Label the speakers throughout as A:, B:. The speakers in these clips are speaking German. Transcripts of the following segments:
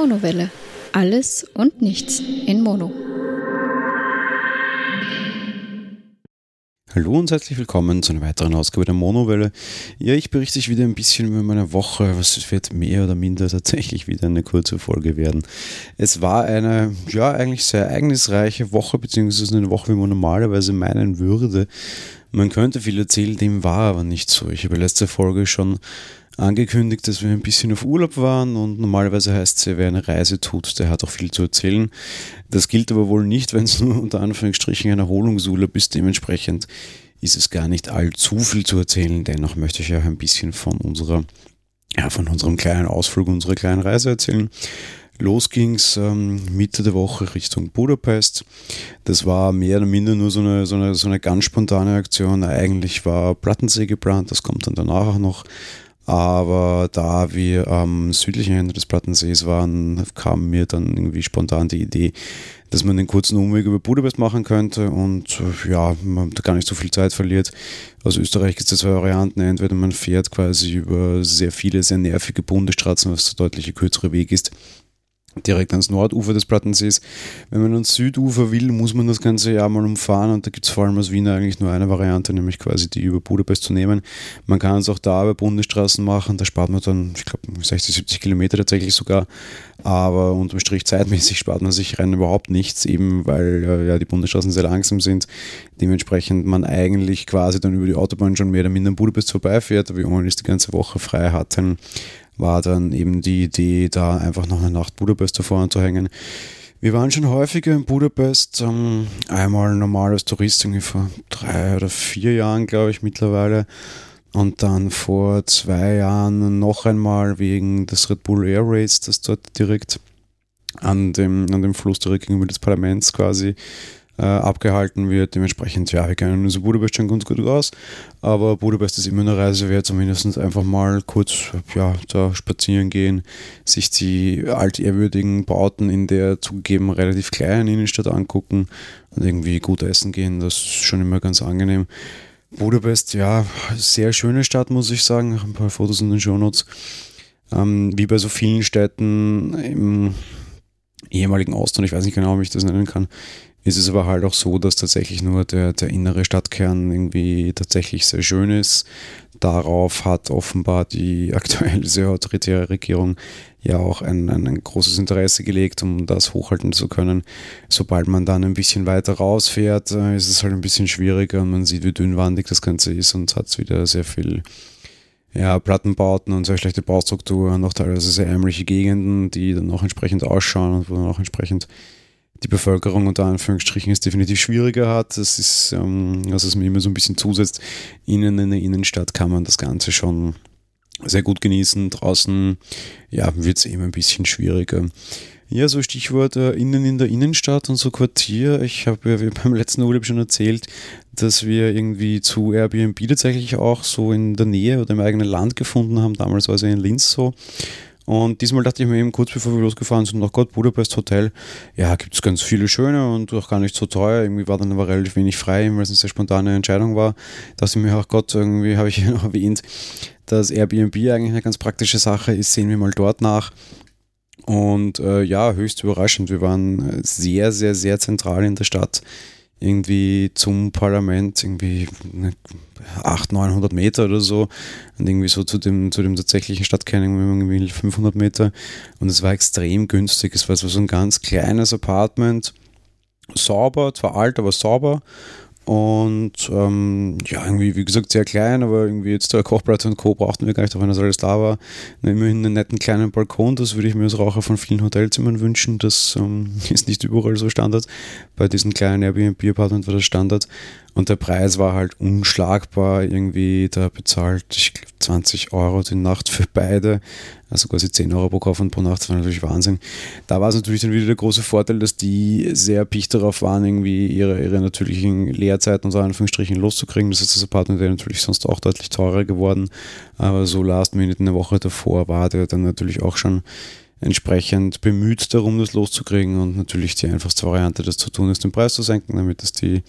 A: Monowelle. Alles und nichts in Mono.
B: Hallo und herzlich willkommen zu einer weiteren Ausgabe der Monowelle. Ja, ich berichte euch wieder ein bisschen über meine Woche. Es wird mehr oder minder tatsächlich wieder eine kurze Folge werden. Es war eine, ja, eigentlich sehr ereignisreiche Woche, beziehungsweise eine Woche, wie man normalerweise meinen würde. Man könnte viel erzählen, dem war aber nicht so. Ich habe letzte Folge schon angekündigt, dass wir ein bisschen auf Urlaub waren und normalerweise heißt es ja, wer eine Reise tut, der hat auch viel zu erzählen. Das gilt aber wohl nicht, wenn es nur unter Anführungsstrichen ein Erholungsurlaub ist. Dementsprechend ist es gar nicht allzu viel zu erzählen. Dennoch möchte ich ja ein bisschen von unserer, ja, von unserem kleinen Ausflug, unserer kleinen Reise erzählen. Los ging's ähm, Mitte der Woche Richtung Budapest. Das war mehr oder minder nur so eine, so eine, so eine ganz spontane Aktion. Eigentlich war Plattensee geplant, das kommt dann danach auch noch. Aber da wir am südlichen Ende des Plattensees waren, kam mir dann irgendwie spontan die Idee, dass man den kurzen Umweg über Budapest machen könnte und äh, ja, man da gar nicht so viel Zeit verliert. Aus Österreich gibt es zwei Varianten. Entweder man fährt quasi über sehr viele, sehr nervige Bundesstraßen, was der deutliche kürzere Weg ist direkt ans Nordufer des Plattensees. Wenn man ans Südufer will, muss man das ganze Jahr mal umfahren und da gibt es vor allem aus Wien eigentlich nur eine Variante, nämlich quasi die über Budapest zu nehmen. Man kann es auch da über Bundesstraßen machen, da spart man dann, ich glaube, 60, 70 Kilometer tatsächlich sogar, aber unterm Strich zeitmäßig spart man sich rein überhaupt nichts, eben weil äh, ja die Bundesstraßen sehr langsam sind, dementsprechend man eigentlich quasi dann über die Autobahn schon mehr oder minder an Budapest vorbeifährt, aber wie man es die ganze Woche frei hatten, war dann eben die Idee, da einfach noch eine Nacht Budapest davor anzuhängen. Wir waren schon häufiger in Budapest, ähm, einmal normal als Tourist, irgendwie vor drei oder vier Jahren, glaube ich, mittlerweile. Und dann vor zwei Jahren noch einmal wegen des Red Bull Air Race, das dort direkt an dem, an dem Fluss direkt gegenüber des Parlaments quasi äh, abgehalten wird. Dementsprechend, ja, wir kennen uns in Budapest schon ganz gut aus, aber Budapest ist immer eine Reise wert, zumindest einfach mal kurz ja, da spazieren gehen, sich die altehrwürdigen Bauten in der zugegeben relativ kleinen Innenstadt angucken und irgendwie gut essen gehen. Das ist schon immer ganz angenehm. Budapest, ja, sehr schöne Stadt, muss ich sagen. Ein paar Fotos in den Shownotes. Ähm, wie bei so vielen Städten im ehemaligen Osten, ich weiß nicht genau, wie ich das nennen kann, ist es aber halt auch so, dass tatsächlich nur der, der innere Stadtkern irgendwie tatsächlich sehr schön ist. Darauf hat offenbar die aktuelle sehr autoritäre Regierung ja auch ein, ein, ein, großes Interesse gelegt, um das hochhalten zu können. Sobald man dann ein bisschen weiter rausfährt, äh, ist es halt ein bisschen schwieriger und man sieht, wie dünnwandig das Ganze ist und hat wieder sehr viel ja, Plattenbauten und sehr schlechte Baustruktur und auch teilweise sehr ärmliche Gegenden, die dann auch entsprechend ausschauen und wo dann auch entsprechend die Bevölkerung unter Anführungsstrichen es definitiv schwieriger hat. Das ist, ähm, also es mir immer so ein bisschen zusetzt. Innen in der Innenstadt kann man das Ganze schon sehr gut genießen. Draußen ja, wird es eben ein bisschen schwieriger. Ja, so Stichwort äh, innen in der Innenstadt und so Quartier. Ich habe ja beim letzten Urlaub schon erzählt, dass wir irgendwie zu Airbnb tatsächlich auch so in der Nähe oder im eigenen Land gefunden haben. Damals war es ja in Linz so. Und diesmal dachte ich mir eben kurz bevor wir losgefahren sind, nach Gott, Budapest Hotel, ja, gibt es ganz viele schöne und auch gar nicht so teuer. Irgendwie war dann aber relativ wenig frei, weil es eine sehr spontane Entscheidung war. Da dachte ich mir, ach Gott, irgendwie habe ich ja noch erwähnt, dass Airbnb eigentlich eine ganz praktische Sache ist. Sehen wir mal dort nach. Und äh, ja, höchst überraschend. Wir waren sehr, sehr, sehr zentral in der Stadt irgendwie zum Parlament, irgendwie 800, 900 Meter oder so und irgendwie so zu dem, zu dem tatsächlichen Stadtkern irgendwie 500 Meter und es war extrem günstig. Es war so ein ganz kleines Apartment, sauber, zwar alt, aber sauber und ähm, ja, irgendwie, wie gesagt, sehr klein, aber irgendwie jetzt der Kochplatz und Co. brauchten wir gar nicht, auch wenn das alles da war. Immerhin einen netten kleinen Balkon, das würde ich mir als Raucher von vielen Hotelzimmern wünschen. Das ähm, ist nicht überall so Standard. Bei diesen kleinen Airbnb-Apartment war das Standard. Und der Preis war halt unschlagbar. Irgendwie, da bezahlt, ich glaube, 20 Euro die Nacht für beide. Also quasi 10 Euro pro Kauf und pro Nacht. Das war natürlich Wahnsinn. Da war es natürlich dann wieder der große Vorteil, dass die sehr picht darauf waren, irgendwie ihre, ihre natürlichen Leerzeiten unter Anführungsstrichen loszukriegen. Das ist das Apartment wäre natürlich sonst auch deutlich teurer geworden. Aber so last minute eine Woche davor war der dann natürlich auch schon entsprechend bemüht darum, das loszukriegen. Und natürlich die einfachste Variante, das zu tun, ist den Preis zu senken, damit es die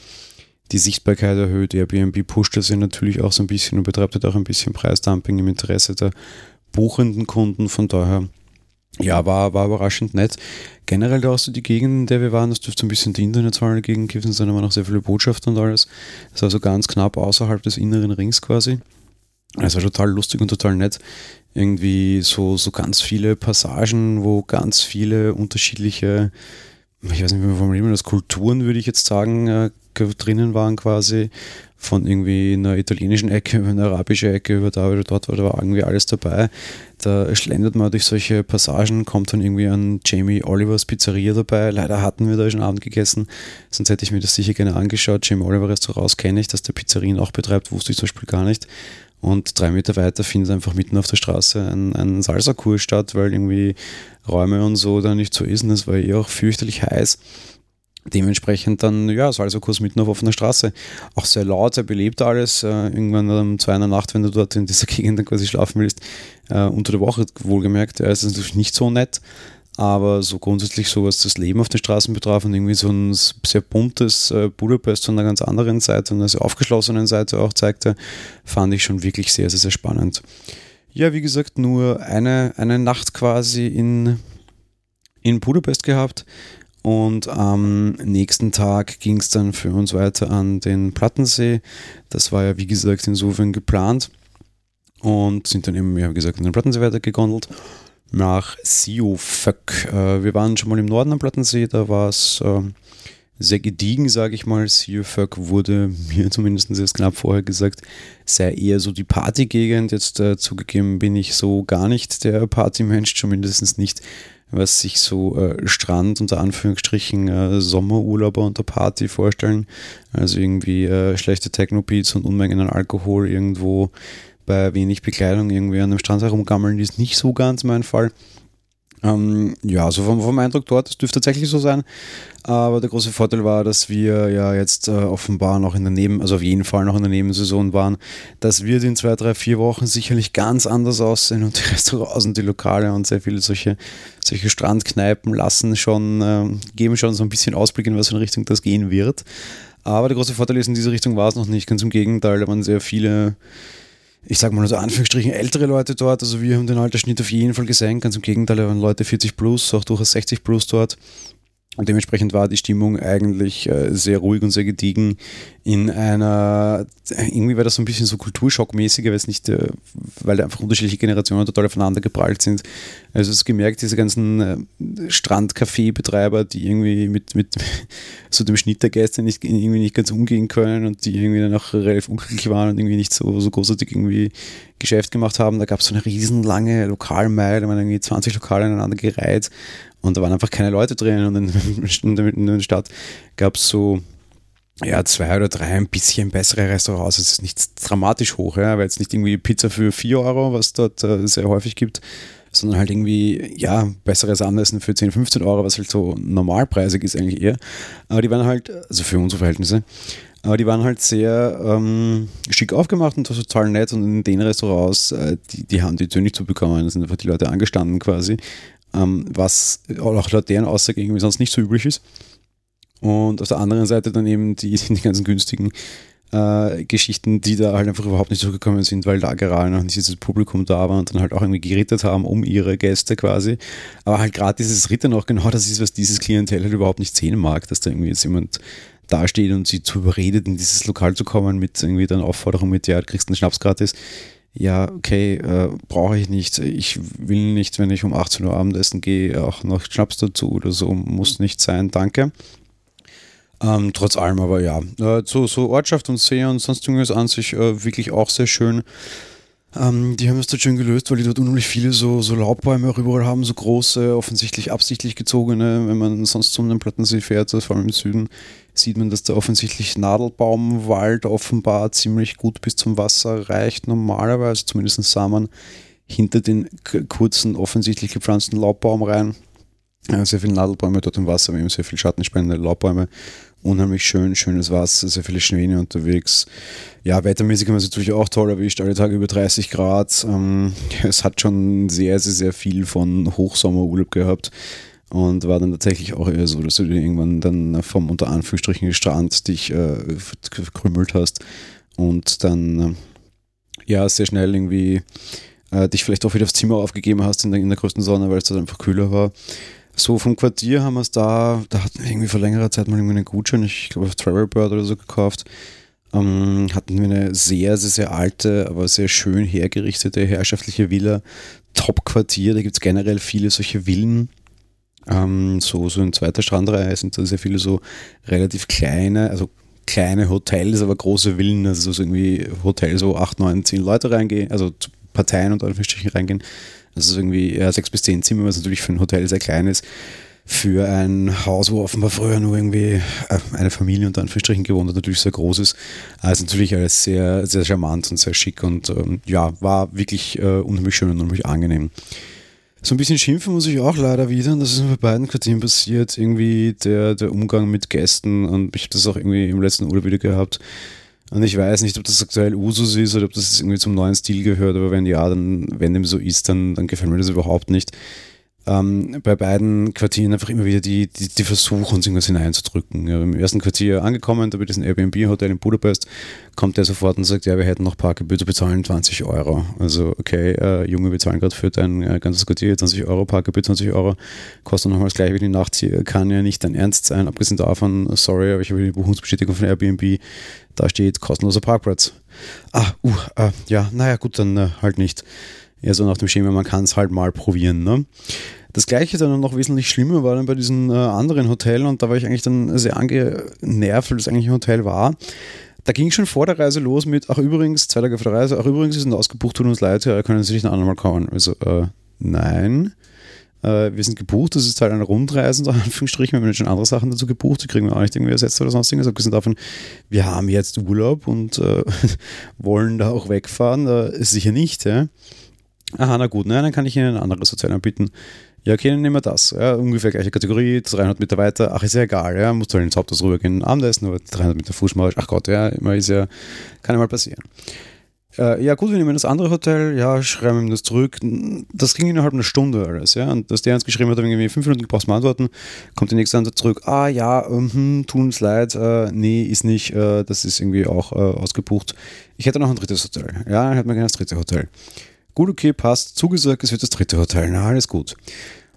B: die Sichtbarkeit erhöht. Airbnb pusht das ja natürlich auch so ein bisschen und betreibt halt auch ein bisschen Preisdumping im Interesse der buchenden Kunden. Von daher ja, war, war überraschend nett. Generell da auch so die Gegend, in der wir waren, das dürfte ein bisschen die internationale Gegend gewesen sein, aber noch sehr viele Botschaften und alles. Das war so ganz knapp außerhalb des inneren Rings quasi. Es war total lustig und total nett. Irgendwie so, so ganz viele Passagen, wo ganz viele unterschiedliche, ich weiß nicht, wie man formulieren das, Kulturen würde ich jetzt sagen, äh, drinnen waren quasi. Von irgendwie einer italienischen Ecke über eine arabische Ecke über da oder dort, da war irgendwie alles dabei. Da schlendert man durch solche Passagen, kommt dann irgendwie an Jamie Olivers Pizzeria dabei. Leider hatten wir da schon Abend gegessen, sonst hätte ich mir das sicher gerne angeschaut. Jamie Oliver Restaurants kenne ich, dass der Pizzerien auch betreibt, wusste ich zum Beispiel gar nicht. Und drei Meter weiter findet einfach mitten auf der Straße ein, ein Salsa-Kurs statt, weil irgendwie Räume und so da nicht so ist. Und es war eh auch fürchterlich heiß. Dementsprechend dann, ja, Salsa-Kurs mitten auf offener Straße. Auch sehr laut, sehr belebt alles. Äh, irgendwann um zwei in der Nacht, wenn du dort in dieser Gegend dann quasi schlafen willst, äh, unter der Woche wohlgemerkt, ja, ist es natürlich nicht so nett aber so grundsätzlich so, was das Leben auf den Straßen betraf und irgendwie so ein sehr buntes äh, Budapest von einer ganz anderen Seite und einer sehr aufgeschlossenen Seite auch zeigte, fand ich schon wirklich sehr, sehr, sehr spannend. Ja, wie gesagt, nur eine, eine Nacht quasi in, in Budapest gehabt und am nächsten Tag ging es dann für uns weiter an den Plattensee. Das war ja, wie gesagt, insofern geplant und sind dann eben, wie gesagt, an den Plattensee weitergegondelt nach Siofök. Äh, wir waren schon mal im Norden am Plattensee, da war es äh, sehr gediegen, sage ich mal. Siofök wurde mir zumindest erst knapp vorher gesagt, sei eher so die Partygegend. Jetzt äh, zugegeben bin ich so gar nicht der Partymensch, zumindest nicht was sich so äh, Strand unter Anführungsstrichen äh, Sommerurlauber unter Party vorstellen. Also irgendwie äh, schlechte Techno-Beats und Unmengen an Alkohol irgendwo bei wenig Bekleidung irgendwie an einem Strand herumgammeln, ist nicht so ganz mein Fall. Ähm, ja, so vom, vom, Eindruck dort, das dürfte tatsächlich so sein. Aber der große Vorteil war, dass wir ja jetzt äh, offenbar noch in der Neben, also auf jeden Fall noch in der Nebensaison waren. Das wird in zwei, drei, vier Wochen sicherlich ganz anders aussehen und die Restaurants und die Lokale und sehr viele solche, solche Strandkneipen lassen schon, äh, geben schon so ein bisschen Ausblick in was für eine Richtung das gehen wird. Aber der große Vorteil ist, in diese Richtung war es noch nicht. Ganz im Gegenteil, da waren sehr viele ich sage mal so Anführungsstrichen ältere Leute dort. Also wir haben den Altersschnitt auf jeden Fall gesenkt. Ganz im Gegenteil, da waren Leute 40 plus, auch durchaus 60 plus dort. Und dementsprechend war die Stimmung eigentlich äh, sehr ruhig und sehr gediegen in einer, irgendwie war das so ein bisschen so kulturschockmäßig, weil es nicht, äh, weil einfach unterschiedliche Generationen total aufeinander geprallt sind. Also es ist gemerkt, diese ganzen äh, Strandcafé-Betreiber, die irgendwie mit, mit so dem Schnitt der Gäste nicht, irgendwie nicht ganz umgehen können und die irgendwie dann auch relativ unglücklich waren und irgendwie nicht so, so großartig irgendwie Geschäft gemacht haben. Da gab es so eine riesenlange Lokalmeile, da waren irgendwie 20 Lokale aneinander gereiht und da waren einfach keine Leute drin. Und in, in der Stadt gab es so ja, zwei oder drei ein bisschen bessere Restaurants. Es ist nicht dramatisch hoch, ja, weil jetzt nicht irgendwie Pizza für 4 Euro, was dort äh, sehr häufig gibt, sondern halt irgendwie, ja, besseres Abendessen für 10, 15 Euro, was halt so normalpreisig ist eigentlich eher. Aber die waren halt, also für unsere Verhältnisse, aber die waren halt sehr ähm, schick aufgemacht und total nett und in den Restaurants, äh, die, die haben die Tür nicht zu bekommen, da sind einfach die Leute angestanden quasi ähm, was auch laut deren Aussage irgendwie sonst nicht so üblich ist. Und auf der anderen Seite dann eben die, die ganzen günstigen äh, Geschichten, die da halt einfach überhaupt nicht zurückgekommen sind, weil da gerade noch nicht dieses Publikum da war und dann halt auch irgendwie gerittert haben um ihre Gäste quasi. Aber halt gerade dieses Rittern auch genau das ist, was dieses Klientel halt überhaupt nicht sehen mag, dass da irgendwie jetzt jemand dasteht und sie zu überredet, in dieses Lokal zu kommen mit irgendwie dann Aufforderung mit, ja, du kriegst einen Schnaps gratis ja, okay, äh, brauche ich nicht. Ich will nicht, wenn ich um 18 Uhr Abendessen gehe, auch noch Schnaps dazu oder so. Muss nicht sein, danke. Ähm, trotz allem aber ja. Äh, so, so Ortschaft und See und sonst irgendwas an sich äh, wirklich auch sehr schön. Ähm, die haben es dort schön gelöst, weil die dort unheimlich viele so, so Laubbäume auch überall haben, so große, offensichtlich absichtlich gezogene. Wenn man sonst um den Plattensee fährt, vor allem im Süden, sieht man, dass der offensichtlich Nadelbaumwald offenbar ziemlich gut bis zum Wasser reicht, normalerweise. Zumindest sah man hinter den kurzen, offensichtlich gepflanzten Laubbaum rein. Sehr viele Nadelbäume dort im Wasser, haben sehr viele schattenspendende Laubbäume unheimlich schön, schönes Wasser, sehr viele Schwäne unterwegs. Ja, wettermäßig haben wir es natürlich auch toll erwischt, alle Tage über 30 Grad. Ähm, es hat schon sehr, sehr, sehr viel von Hochsommerurlaub gehabt und war dann tatsächlich auch eher so, dass du irgendwann dann vom unter Anführungsstrichen Strand dich äh, verkrümmelt hast und dann äh, ja sehr schnell irgendwie äh, dich vielleicht auch wieder aufs Zimmer aufgegeben hast in der, in der größten Sonne, weil es dort einfach kühler war. So vom Quartier haben wir es da, da hatten wir irgendwie vor längerer Zeit mal irgendwie einen Gutschein, ich glaube auf Travelbird oder so gekauft. Ähm, hatten wir eine sehr, sehr, sehr alte, aber sehr schön hergerichtete herrschaftliche Villa. Top-Quartier, da gibt es generell viele solche Villen. Ähm, so, so in zweiter Strandreihe sind da sehr viele so relativ kleine, also kleine Hotels, aber große Villen, also so irgendwie Hotels, wo 8, 9, 10 Leute reingehen, also Parteien und Anführungsstrichen reingehen. Also irgendwie ja, 6 bis 10 Zimmer, was natürlich für ein Hotel sehr klein ist für ein Haus, wo offenbar früher nur irgendwie äh, eine Familie unter Anführungsstrichen gewohnt hat, natürlich sehr groß ist. Also natürlich alles sehr, sehr charmant und sehr schick und ähm, ja, war wirklich äh, unheimlich schön und unheimlich angenehm. So ein bisschen schimpfen muss ich auch leider wieder, und das ist bei beiden Quartieren passiert, irgendwie der, der Umgang mit Gästen und ich habe das auch irgendwie im letzten Urlaub wieder gehabt. Und ich weiß nicht, ob das aktuell Usus ist oder ob das irgendwie zum neuen Stil gehört, aber wenn ja, dann, wenn dem so ist, dann, dann gefällt mir das überhaupt nicht ähm, bei beiden Quartieren einfach immer wieder die, die, die Versuche, uns irgendwas hineinzudrücken. Ja, Im ersten Quartier angekommen, da bei diesem Airbnb-Hotel in Budapest, kommt der sofort und sagt, ja, wir hätten noch Parkgebühr bezahlen 20 Euro. Also, okay, äh, Junge, wir zahlen gerade für dein äh, ganzes Quartier 20 Euro, Parkgebühr 20 Euro, kostet nochmal das gleiche wie die Nacht hier, kann ja nicht dein Ernst sein. Abgesehen davon, sorry, aber ich habe die Buchungsbestätigung von Airbnb, da steht kostenloser Parkplatz. Ah, uh, äh, ja, naja, gut, dann äh, halt nicht. Ja, so nach dem Schema, man kann es halt mal probieren. Ne? Das gleiche dann noch wesentlich schlimmer war dann bei diesem äh, anderen Hotel und da war ich eigentlich dann sehr angenervt, weil das eigentlich ein Hotel war. Da ging schon vor der Reise los mit, ach übrigens, zwei Tage vor der Reise, ach übrigens, ist ein ausgebucht, tut uns leid, ja, können Sie sich ein andermal kommen. Also, äh, nein. Äh, wir sind gebucht, das ist halt eine Rundreise, unter Anführungsstrichen, wir haben schon andere Sachen dazu gebucht, die kriegen wir auch nicht irgendwie ersetzt oder sonst irgendwas. Abgesehen davon, wir haben jetzt Urlaub und äh, wollen da auch wegfahren, äh, sicher nicht, ja. Aha, na gut, ne, dann kann ich Ihnen ein anderes Hotel anbieten. Ja, okay, dann nehmen wir das. Ja, ungefähr gleiche Kategorie, 300 Meter weiter. Ach, ist ja egal, ja, musst du halt ins Haupthaus rübergehen, Abendessen, aber 300 Meter Fußmarsch. Ach Gott, ja, immer ist ja, kann ja mal passieren. Äh, ja, gut, wir nehmen das andere Hotel, ja, schreiben ihm das zurück. Das ging innerhalb einer Stunde alles, ja. Und dass der uns geschrieben hat, irgendwie fünf Minuten gebraucht zum Antworten, kommt der nächste Antwort zurück. Ah, ja, ähm, tut uns leid, äh, nee, ist nicht, äh, das ist irgendwie auch äh, ausgebucht. Ich hätte noch ein drittes Hotel. Ja, dann hätten wir gerne das dritte Hotel. Gut, okay, passt, zugesagt, es wird das dritte Hotel, na, alles gut.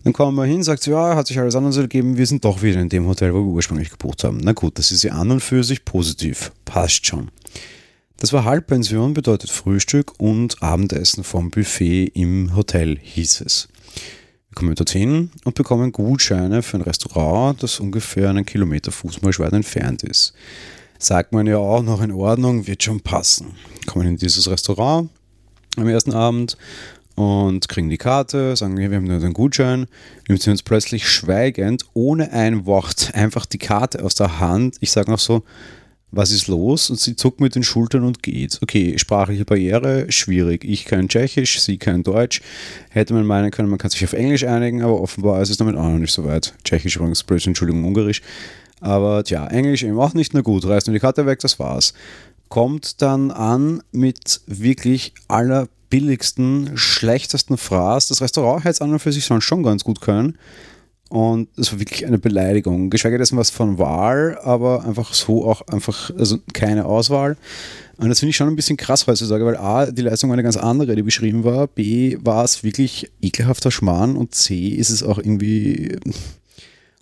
B: Dann kommen wir hin, sagt sie, ja, hat sich alles anders ergeben, wir sind doch wieder in dem Hotel, wo wir ursprünglich gebucht haben. Na gut, das ist ja an und für sich positiv. Passt schon. Das war Halbpension, bedeutet Frühstück und Abendessen vom Buffet im Hotel, hieß es. Wir kommen dorthin und bekommen Gutscheine für ein Restaurant, das ungefähr einen Kilometer Fußmarsch weit entfernt ist. Sagt man ja auch noch in Ordnung, wird schon passen. Kommen in dieses Restaurant am ersten Abend und kriegen die Karte, sagen, wir haben nur den Gutschein, nehmen sie uns plötzlich schweigend, ohne ein Wort, einfach die Karte aus der Hand. Ich sage noch so, was ist los? Und sie zuckt mit den Schultern und geht. Okay, sprachliche Barriere, schwierig. Ich kann Tschechisch, sie kann Deutsch. Hätte man meinen können, man kann sich auf Englisch einigen, aber offenbar ist es damit auch noch nicht so weit. Tschechisch übrigens, blöd, Entschuldigung, Ungarisch. Aber tja, Englisch eben auch nicht, na gut, reißt nur die Karte weg, das war's. Kommt dann an mit wirklich aller billigsten, schlechtesten Fraß. Das Restaurant hätte es an und für sich schon ganz gut können. Und es war wirklich eine Beleidigung. Geschweige dessen was von Wahl, aber einfach so auch einfach, also keine Auswahl. Und das finde ich schon ein bisschen krass heutzutage, weil A, die Leistung war eine ganz andere, die beschrieben war. B, war es wirklich ekelhafter Schmarrn und C, ist es auch irgendwie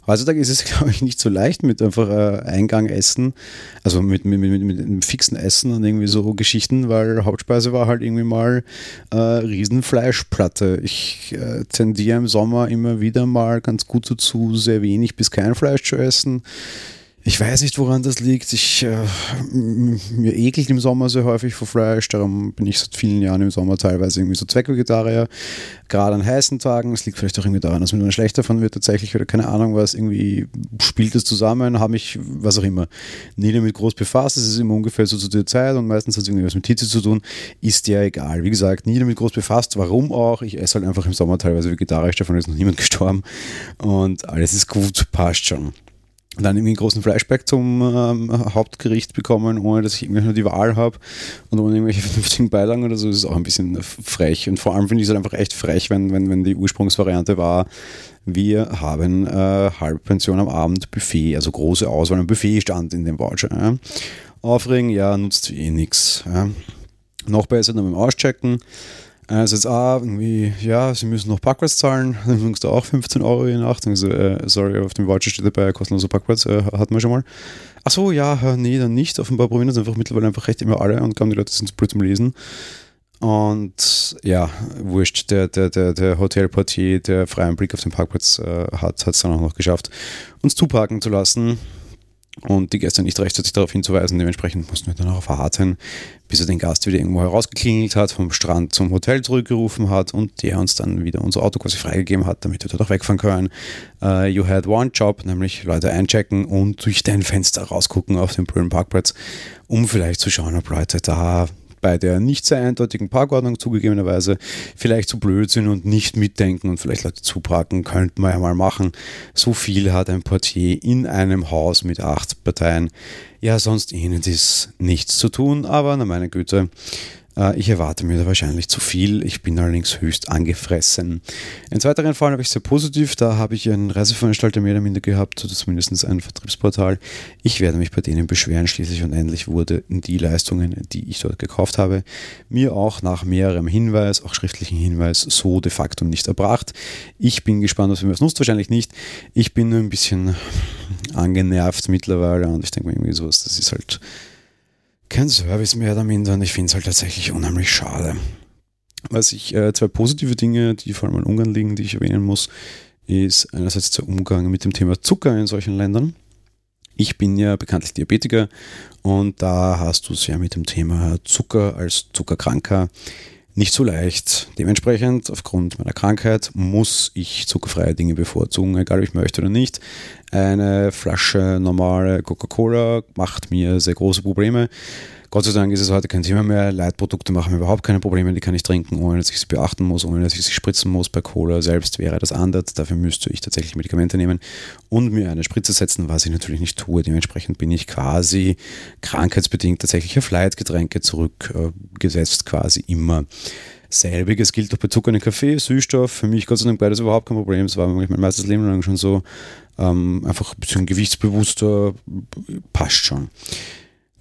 B: Heutzutage ist es, glaube ich, nicht so leicht mit einfach äh, Eingang essen, also mit, mit, mit, mit, einem fixen Essen und irgendwie so Geschichten, weil Hauptspeise war halt irgendwie mal äh, Riesenfleischplatte. Ich äh, tendiere im Sommer immer wieder mal ganz gut dazu, sehr wenig bis kein Fleisch zu essen. Ich weiß nicht, woran das liegt. Ich, äh, mir ekelt im Sommer sehr häufig vor Fleisch. Darum bin ich seit vielen Jahren im Sommer teilweise irgendwie so Zweckvegetarier. Gerade an heißen Tagen. Es liegt vielleicht auch irgendwie daran, dass mir dann schlechter von wird tatsächlich oder keine Ahnung was. Irgendwie spielt es zusammen, habe ich, was auch immer, nie damit groß befasst. Es ist immer ungefähr so zu der Zeit und meistens hat es irgendwie was mit Hitze zu tun. Ist ja egal. Wie gesagt, nie damit groß befasst. Warum auch? Ich esse halt einfach im Sommer teilweise vegetarisch. Davon ist noch niemand gestorben. Und alles ist gut, passt schon dann irgendwie einen großen Flashback zum ähm, Hauptgericht bekommen, ohne dass ich irgendwie nur die Wahl habe und ohne irgendwelche vernünftigen Beilagen oder so, das ist auch ein bisschen frech. Und vor allem finde ich es halt einfach echt frech, wenn, wenn, wenn die Ursprungsvariante war, wir haben äh, Halbpension am Abend Buffet, also große Auswahl, ein Buffet stand in dem Voucher. Ja. Aufregen, ja, nutzt eh nichts. Ja. Noch besser dann beim Auschecken einerseits, ah, irgendwie, ja, sie müssen noch Parkplatz zahlen, dann sagst du auch 15 Euro je Nacht. Also, äh, sorry, auf dem Voucher steht dabei, kostenloser Parkplatz, äh, hatten wir schon mal. Ach so, ja, nee, dann nicht. Offenbar probieren das einfach mittlerweile einfach recht immer alle und glauben, die Leute sind zu blöd zum Lesen. Und ja, wurscht, der, der, der, der Hotelportier, der freien Blick auf den Parkplatz äh, hat, hat es dann auch noch geschafft, uns zuparken zu lassen und die Gäste nicht rechtzeitig darauf hinzuweisen. Dementsprechend mussten wir dann auch warten, bis er den Gast wieder irgendwo herausgeklingelt hat, vom Strand zum Hotel zurückgerufen hat und der uns dann wieder unser Auto quasi freigegeben hat, damit wir dort auch wegfahren können. Uh, you had one job, nämlich Leute einchecken und durch dein Fenster rausgucken auf den blöden Parkplatz, um vielleicht zu schauen, ob Leute da bei der nicht sehr eindeutigen Parkordnung zugegebenerweise vielleicht zu blöd sind und nicht mitdenken und vielleicht Leute zuparken, könnte man ja mal machen. So viel hat ein Portier in einem Haus mit acht Parteien. Ja, sonst ihnen ist nichts zu tun, aber na meine Güte, ich erwarte mir da wahrscheinlich zu viel. Ich bin allerdings höchst angefressen. In zweiteren Fall habe ich sehr positiv. Da habe ich einen Reiseveranstalter mehr oder minder gehabt, oder zumindest ein Vertriebsportal. Ich werde mich bei denen beschweren. Schließlich und endlich wurde die Leistungen, die ich dort gekauft habe, mir auch nach mehrerem Hinweis, auch schriftlichen Hinweis, so de facto nicht erbracht. Ich bin gespannt, was mir das nutzt. Wahrscheinlich nicht. Ich bin nur ein bisschen angenervt mittlerweile und ich denke mir irgendwie sowas, das ist halt kein Service mehr damit und ich finde es halt tatsächlich unheimlich schade. Was ich, äh, zwei positive Dinge, die vor allem in Ungarn liegen, die ich erwähnen muss, ist einerseits der Umgang mit dem Thema Zucker in solchen Ländern. Ich bin ja bekanntlich Diabetiker und da hast du es ja mit dem Thema Zucker als Zuckerkranker nicht so leicht. Dementsprechend, aufgrund meiner Krankheit, muss ich zuckerfreie Dinge bevorzugen, egal ob ich möchte oder nicht. Eine Flasche normale Coca-Cola macht mir sehr große Probleme. Gott sei Dank ist es heute kein Thema mehr. Leitprodukte machen mir überhaupt keine Probleme, die kann ich trinken, ohne dass ich sie beachten muss, ohne dass ich sie spritzen muss. Bei Cola selbst wäre das anders. Dafür müsste ich tatsächlich Medikamente nehmen und mir eine Spritze setzen, was ich natürlich nicht tue. Dementsprechend bin ich quasi krankheitsbedingt tatsächlich auf Leitgetränke zurückgesetzt, quasi immer. Selbiges gilt auch bei Zucker in Kaffee, Süßstoff. Für mich Gott sei Dank beides überhaupt kein Problem. Es war mein meistes Leben lang schon so. Ähm, einfach ein bisschen gewichtsbewusster, passt schon.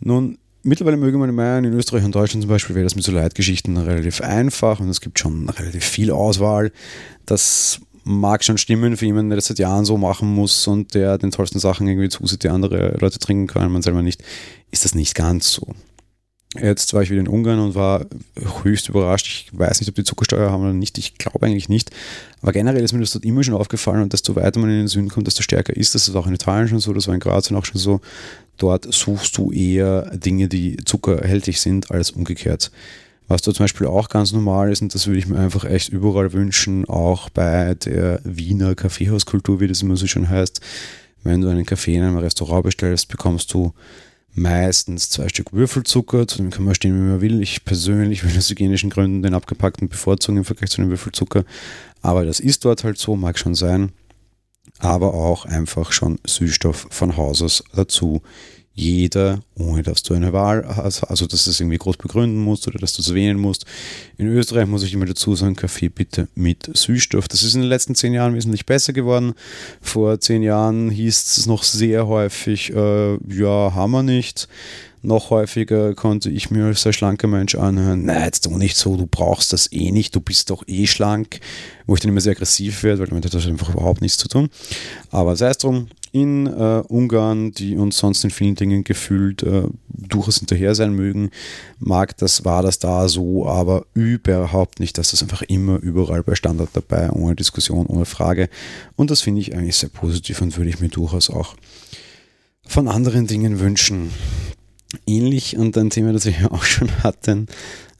B: Nun, mittlerweile möge man meinen, in Österreich und Deutschland zum Beispiel wäre das mit so Leitgeschichten relativ einfach und es gibt schon relativ viel Auswahl. Das mag schon stimmen für jemanden, der das seit Jahren so machen muss und der den tollsten Sachen irgendwie zusieht, die andere Leute trinken können, man selber nicht, ist das nicht ganz so. Jetzt war ich wieder in Ungarn und war höchst überrascht. Ich weiß nicht, ob die Zuckersteuer haben oder nicht. Ich glaube eigentlich nicht. Aber generell ist mir das dort immer schon aufgefallen und desto weiter man in den Süden kommt, desto stärker ist das. Das ist auch in Italien schon so, das war in Kroatien auch schon so. Dort suchst du eher Dinge, die zuckerhältig sind, als umgekehrt. Was da zum Beispiel auch ganz normal ist, und das würde ich mir einfach echt überall wünschen, auch bei der Wiener Kaffeehauskultur, wie das immer so schön heißt. Wenn du einen Kaffee in einem Restaurant bestellst, bekommst du meistens zwei Stück Würfelzucker, zu dem kann man stehen, wie man will. Ich persönlich will aus hygienischen Gründen den abgepackten bevorzugen im Vergleich zu dem Würfelzucker. Aber das ist dort halt so, mag schon sein. Aber auch einfach schon Süßstoff von Haus aus dazu jeder, ohne dass du eine Wahl hast, also dass du es irgendwie groß begründen musst oder dass du es wählen musst. In Österreich muss ich immer dazu sagen, Kaffee bitte mit Süßstoff. Das ist in den letzten zehn Jahren wesentlich besser geworden. Vor zehn Jahren hieß es noch sehr häufig, äh, ja, haben wir nicht. Noch häufiger konnte ich mir als sehr schlanker Mensch anhören, nein, jetzt du nicht so, du brauchst das eh nicht, du bist doch eh schlank, wo ich dann immer sehr aggressiv werde, weil damit hat das einfach überhaupt nichts zu tun. Aber sei es drum, in äh, Ungarn, die uns sonst in vielen Dingen gefühlt äh, durchaus hinterher sein mögen, mag das, war das da so, aber überhaupt nicht. Das ist einfach immer überall bei Standard dabei, ohne Diskussion, ohne Frage. Und das finde ich eigentlich sehr positiv und würde ich mir durchaus auch von anderen Dingen wünschen. Ähnlich und ein Thema, das wir ja auch schon hatten,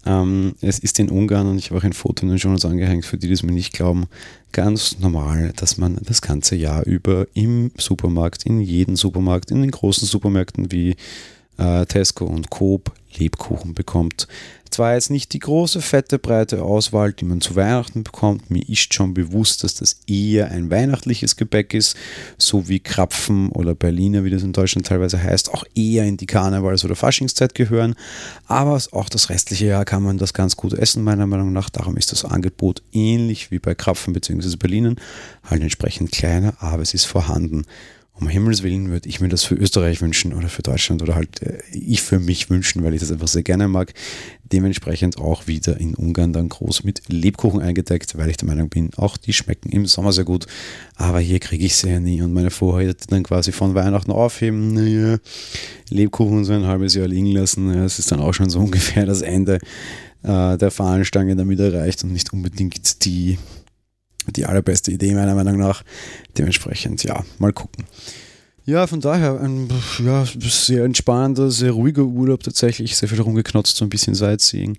B: ähm, es ist in Ungarn, und ich habe auch ein Foto in den Journals angehängt, für die, die es mir nicht glauben, ganz normal, dass man das ganze Jahr über im Supermarkt, in jedem Supermarkt, in den großen Supermärkten wie äh, Tesco und Coop Lebkuchen bekommt. Zwar jetzt nicht die große, fette, breite Auswahl, die man zu Weihnachten bekommt. Mir ist schon bewusst, dass das eher ein weihnachtliches Gebäck ist, so wie Krapfen oder Berliner, wie das in Deutschland teilweise heißt, auch eher in die Karnevals- oder Faschingszeit gehören. Aber auch das restliche Jahr kann man das ganz gut essen, meiner Meinung nach. Darum ist das Angebot ähnlich wie bei Krapfen bzw. Berlinen, halt entsprechend kleiner, aber es ist vorhanden. Um Himmels Willen würde ich mir das für Österreich wünschen oder für Deutschland oder halt äh, ich für mich wünschen, weil ich das einfach sehr gerne mag. Dementsprechend auch wieder in Ungarn dann groß mit Lebkuchen eingedeckt, weil ich der Meinung bin, auch die schmecken im Sommer sehr gut. Aber hier kriege ich sie ja nie und meine Vorräte dann quasi von Weihnachten aufheben. Naja, Lebkuchen so ein halbes Jahr liegen lassen. Ja, das ist dann auch schon so ungefähr das Ende äh, der Fahnenstange damit erreicht und nicht unbedingt die die allerbeste Idee meiner Meinung nach. Dementsprechend, ja, mal gucken. Ja, von daher ein ja, sehr entspannender, sehr ruhiger Urlaub tatsächlich. Sehr viel rumgeknotzt, so ein bisschen Sightseeing, ein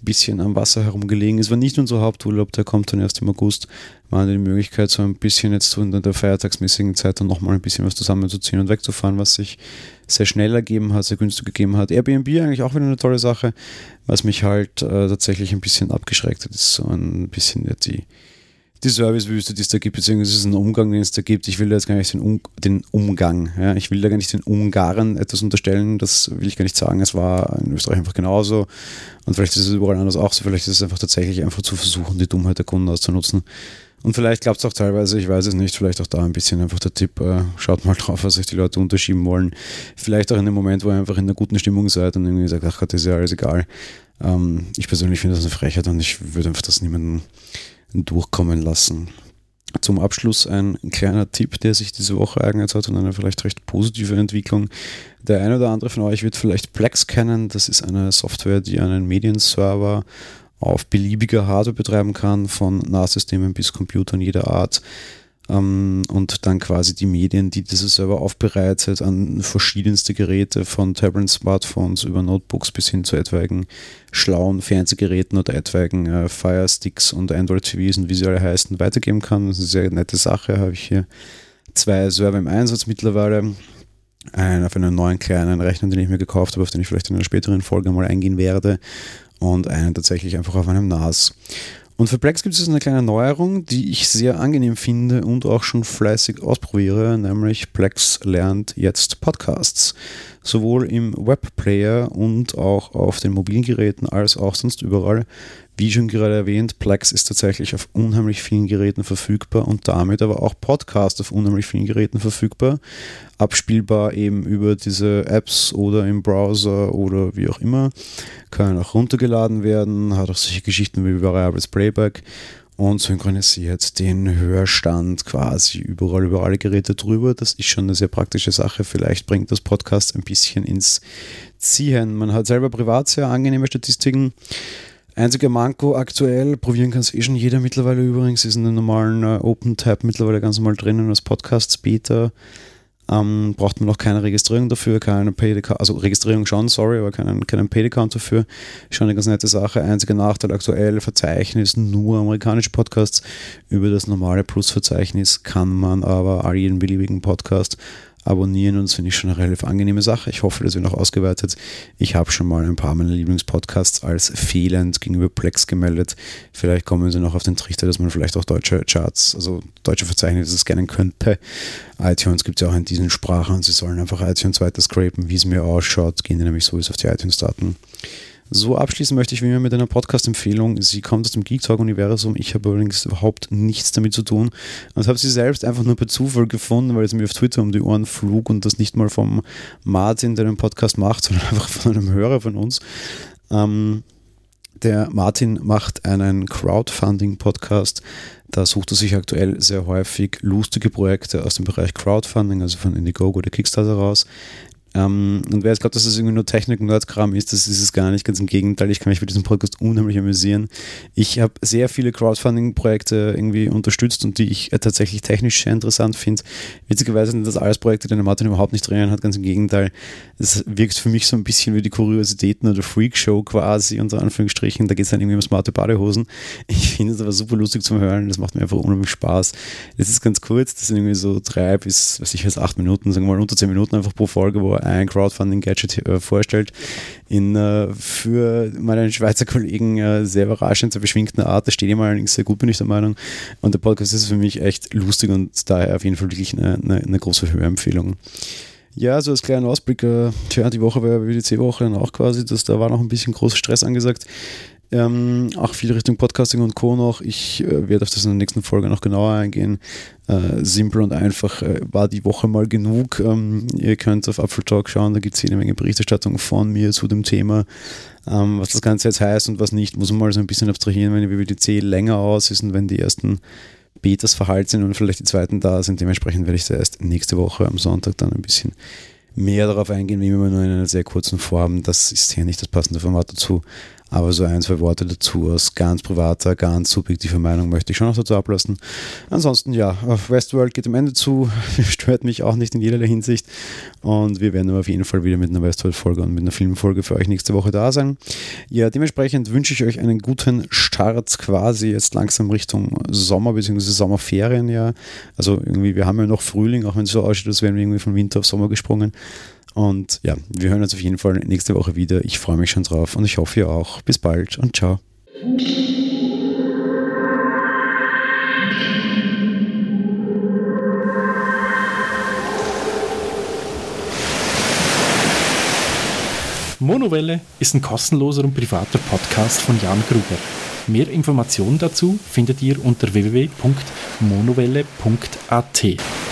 B: bisschen am Wasser herumgelegen. Es war nicht unser Haupturlaub, der kommt dann erst im August. Wir hatten die Möglichkeit, so ein bisschen jetzt in der feiertagsmäßigen Zeit dann nochmal ein bisschen was zusammenzuziehen und wegzufahren, was sich sehr schnell ergeben hat, sehr günstig gegeben hat. Airbnb eigentlich auch wieder eine tolle Sache, was mich halt äh, tatsächlich ein bisschen abgeschreckt hat, ist so ein bisschen ja, die die Servicewüste, die es da gibt, beziehungsweise ein Umgang, den es da gibt. Ich will da jetzt gar nicht den, um, den Umgang, ja. ich will da gar nicht den Ungarn etwas unterstellen, das will ich gar nicht sagen. Es war in Österreich einfach genauso und vielleicht ist es überall anders auch so. Vielleicht ist es einfach tatsächlich einfach zu versuchen, die Dummheit der Kunden auszunutzen. Und vielleicht klappt es auch teilweise, ich weiß es nicht, vielleicht auch da ein bisschen einfach der Tipp, äh, schaut mal drauf, was sich die Leute unterschieben wollen. Vielleicht auch in dem Moment, wo ihr einfach in einer guten Stimmung seid und irgendwie sagt, ach Gott, ist ja alles egal. Ähm, ich persönlich finde das eine Frechheit und ich würde einfach das niemandem durchkommen lassen. Zum Abschluss ein kleiner Tipp, der sich diese Woche ereignet hat und eine vielleicht recht positive Entwicklung. Der eine oder andere von euch wird vielleicht Plex kennen. Das ist eine Software, die einen Medienserver auf beliebiger Hardware betreiben kann, von NAS-Systemen bis Computern jeder Art ähm, und dann quasi die Medien, die dieser Server aufbereitet, an verschiedenste Geräte von Tablet, Smartphones über Notebooks bis hin zu etwaigen schlauen Fernsehgeräten oder etwaigen äh, Fire Sticks und Android TVs und wie sie alle heißen, weitergeben kann. Das ist eine sehr nette Sache. Habe ich hier zwei Server im Einsatz mittlerweile. Einen auf einen neuen kleinen Rechner, den ich mir gekauft habe, auf den ich vielleicht in einer späteren Folge mal eingehen werde. Und einen tatsächlich einfach auf einem NAS. Und für Plex gibt es eine kleine Neuerung, die ich sehr angenehm finde und auch schon fleißig ausprobiere, nämlich Plex lernt jetzt Podcasts. Sowohl im Webplayer und auch auf den mobilen Geräten als auch sonst überall. Wie schon gerade erwähnt, Plex ist tatsächlich auf unheimlich vielen Geräten verfügbar und damit aber auch Podcast auf unheimlich vielen Geräten verfügbar. Abspielbar eben über diese Apps oder im Browser oder wie auch immer. Können auch runtergeladen werden, hat auch solche Geschichten wie Variables Playback und synchronisiert den Hörstand quasi überall über alle Geräte drüber. Das ist schon eine sehr praktische Sache. Vielleicht bringt das Podcast ein bisschen ins Ziehen. Man hat selber privat sehr angenehme Statistiken. Einziger Manko aktuell, probieren kann es eh schon jeder mittlerweile übrigens, ist in den normalen äh, Open Tab mittlerweile ganz normal drinnen als Podcasts Beta. Ähm, braucht man noch keine Registrierung dafür, keine Paid Account, also Registrierung schon, sorry, aber keinen, keinen Paid Account dafür. Schon eine ganz nette Sache. Einziger Nachteil aktuell, Verzeichnis nur amerikanische Podcasts. Über das normale Plus-Verzeichnis kann man aber all jeden beliebigen Podcast abonnieren und das finde ich schon eine relativ angenehme Sache. Ich hoffe, das wird noch ausgeweitet. Ich habe schon mal ein paar meiner Lieblingspodcasts als fehlend gegenüber Plex gemeldet. Vielleicht kommen sie noch auf den Trichter, dass man vielleicht auch deutsche Charts, also deutsche Verzeichnisse scannen könnte. iTunes gibt es ja auch in diesen Sprachen sie sollen einfach iTunes weiter scrapen, wie es mir ausschaut. Gehen die nämlich sowieso auf die iTunes-Daten. So abschließen möchte ich wie immer mit einer Podcast-Empfehlung. Sie kommt aus dem Geek Talk-Universum. Ich habe allerdings überhaupt nichts damit zu tun und habe sie selbst einfach nur per Zufall gefunden, weil es mir auf Twitter um die Ohren flog und das nicht mal vom Martin, der den Podcast macht, sondern einfach von einem Hörer von uns. Ähm, der Martin macht einen Crowdfunding-Podcast. Da sucht er sich aktuell sehr häufig lustige Projekte aus dem Bereich Crowdfunding, also von Indiegogo oder Kickstarter raus, ähm, und wer jetzt glaubt, dass das irgendwie nur Technik und Nerdkram ist, das ist es gar nicht. Ganz im Gegenteil, ich kann mich für diesen Podcast unheimlich amüsieren. Ich habe sehr viele Crowdfunding-Projekte irgendwie unterstützt und die ich äh, tatsächlich technisch sehr interessant finde. Witzigerweise sind das alles Projekte, die der Martin überhaupt nicht drinnen hat. Ganz im Gegenteil. Es wirkt für mich so ein bisschen wie die Kuriositäten oder Freakshow quasi, unter Anführungsstrichen. Da geht es dann irgendwie um smarte Badehosen. Ich finde es aber super lustig zum Hören. Das macht mir einfach unheimlich Spaß. Es ist ganz kurz, das sind irgendwie so drei bis, was ich jetzt, acht Minuten, sagen wir mal unter zehn Minuten einfach pro Folge, wo ein Crowdfunding-Gadget äh, vorstellt, in äh, für meinen Schweizer Kollegen äh, sehr überraschend, sehr beschwingten Art. Das steht ihm allerdings sehr gut, bin ich der Meinung. Und der Podcast ist für mich echt lustig und daher auf jeden Fall wirklich eine, eine, eine große Hörempfehlung. Ja, so als kleiner Ausblick, tja, die Woche war WDC-Woche dann auch quasi, dass da war noch ein bisschen großer Stress angesagt. Ähm, auch viel Richtung Podcasting und Co. noch. Ich äh, werde auf das in der nächsten Folge noch genauer eingehen. Äh, simpel und einfach äh, war die Woche mal genug. Ähm, ihr könnt auf Apfel Talk schauen, da gibt es jede Menge Berichterstattung von mir zu dem Thema. Ähm, was das Ganze jetzt heißt und was nicht, muss man mal so ein bisschen abstrahieren, wenn die WWDC länger aus ist und wenn die ersten Betas verhalten sind und vielleicht die zweiten da sind. Dementsprechend werde ich da erst nächste Woche am Sonntag dann ein bisschen mehr darauf eingehen, wie immer nur in einer sehr kurzen Form. Das ist hier nicht das passende Format dazu. Aber so ein, zwei Worte dazu aus ganz privater, ganz subjektiver Meinung möchte ich schon noch dazu ablassen. Ansonsten, ja, Westworld geht am Ende zu, stört mich auch nicht in jeder Hinsicht. Und wir werden aber auf jeden Fall wieder mit einer Westworld-Folge und mit einer Filmfolge für euch nächste Woche da sein. Ja, dementsprechend wünsche ich euch einen guten Start quasi jetzt langsam Richtung Sommer bzw. Sommerferien, ja. Also irgendwie, wir haben ja noch Frühling, auch wenn es so aussieht, als wären wir irgendwie von Winter auf Sommer gesprungen. Und ja, wir hören uns auf jeden Fall nächste Woche wieder. Ich freue mich schon drauf und ich hoffe ihr auch. Bis bald und ciao.
C: Monowelle ist ein kostenloser und privater Podcast von Jan Gruber. Mehr Informationen dazu findet ihr unter www.monowelle.at.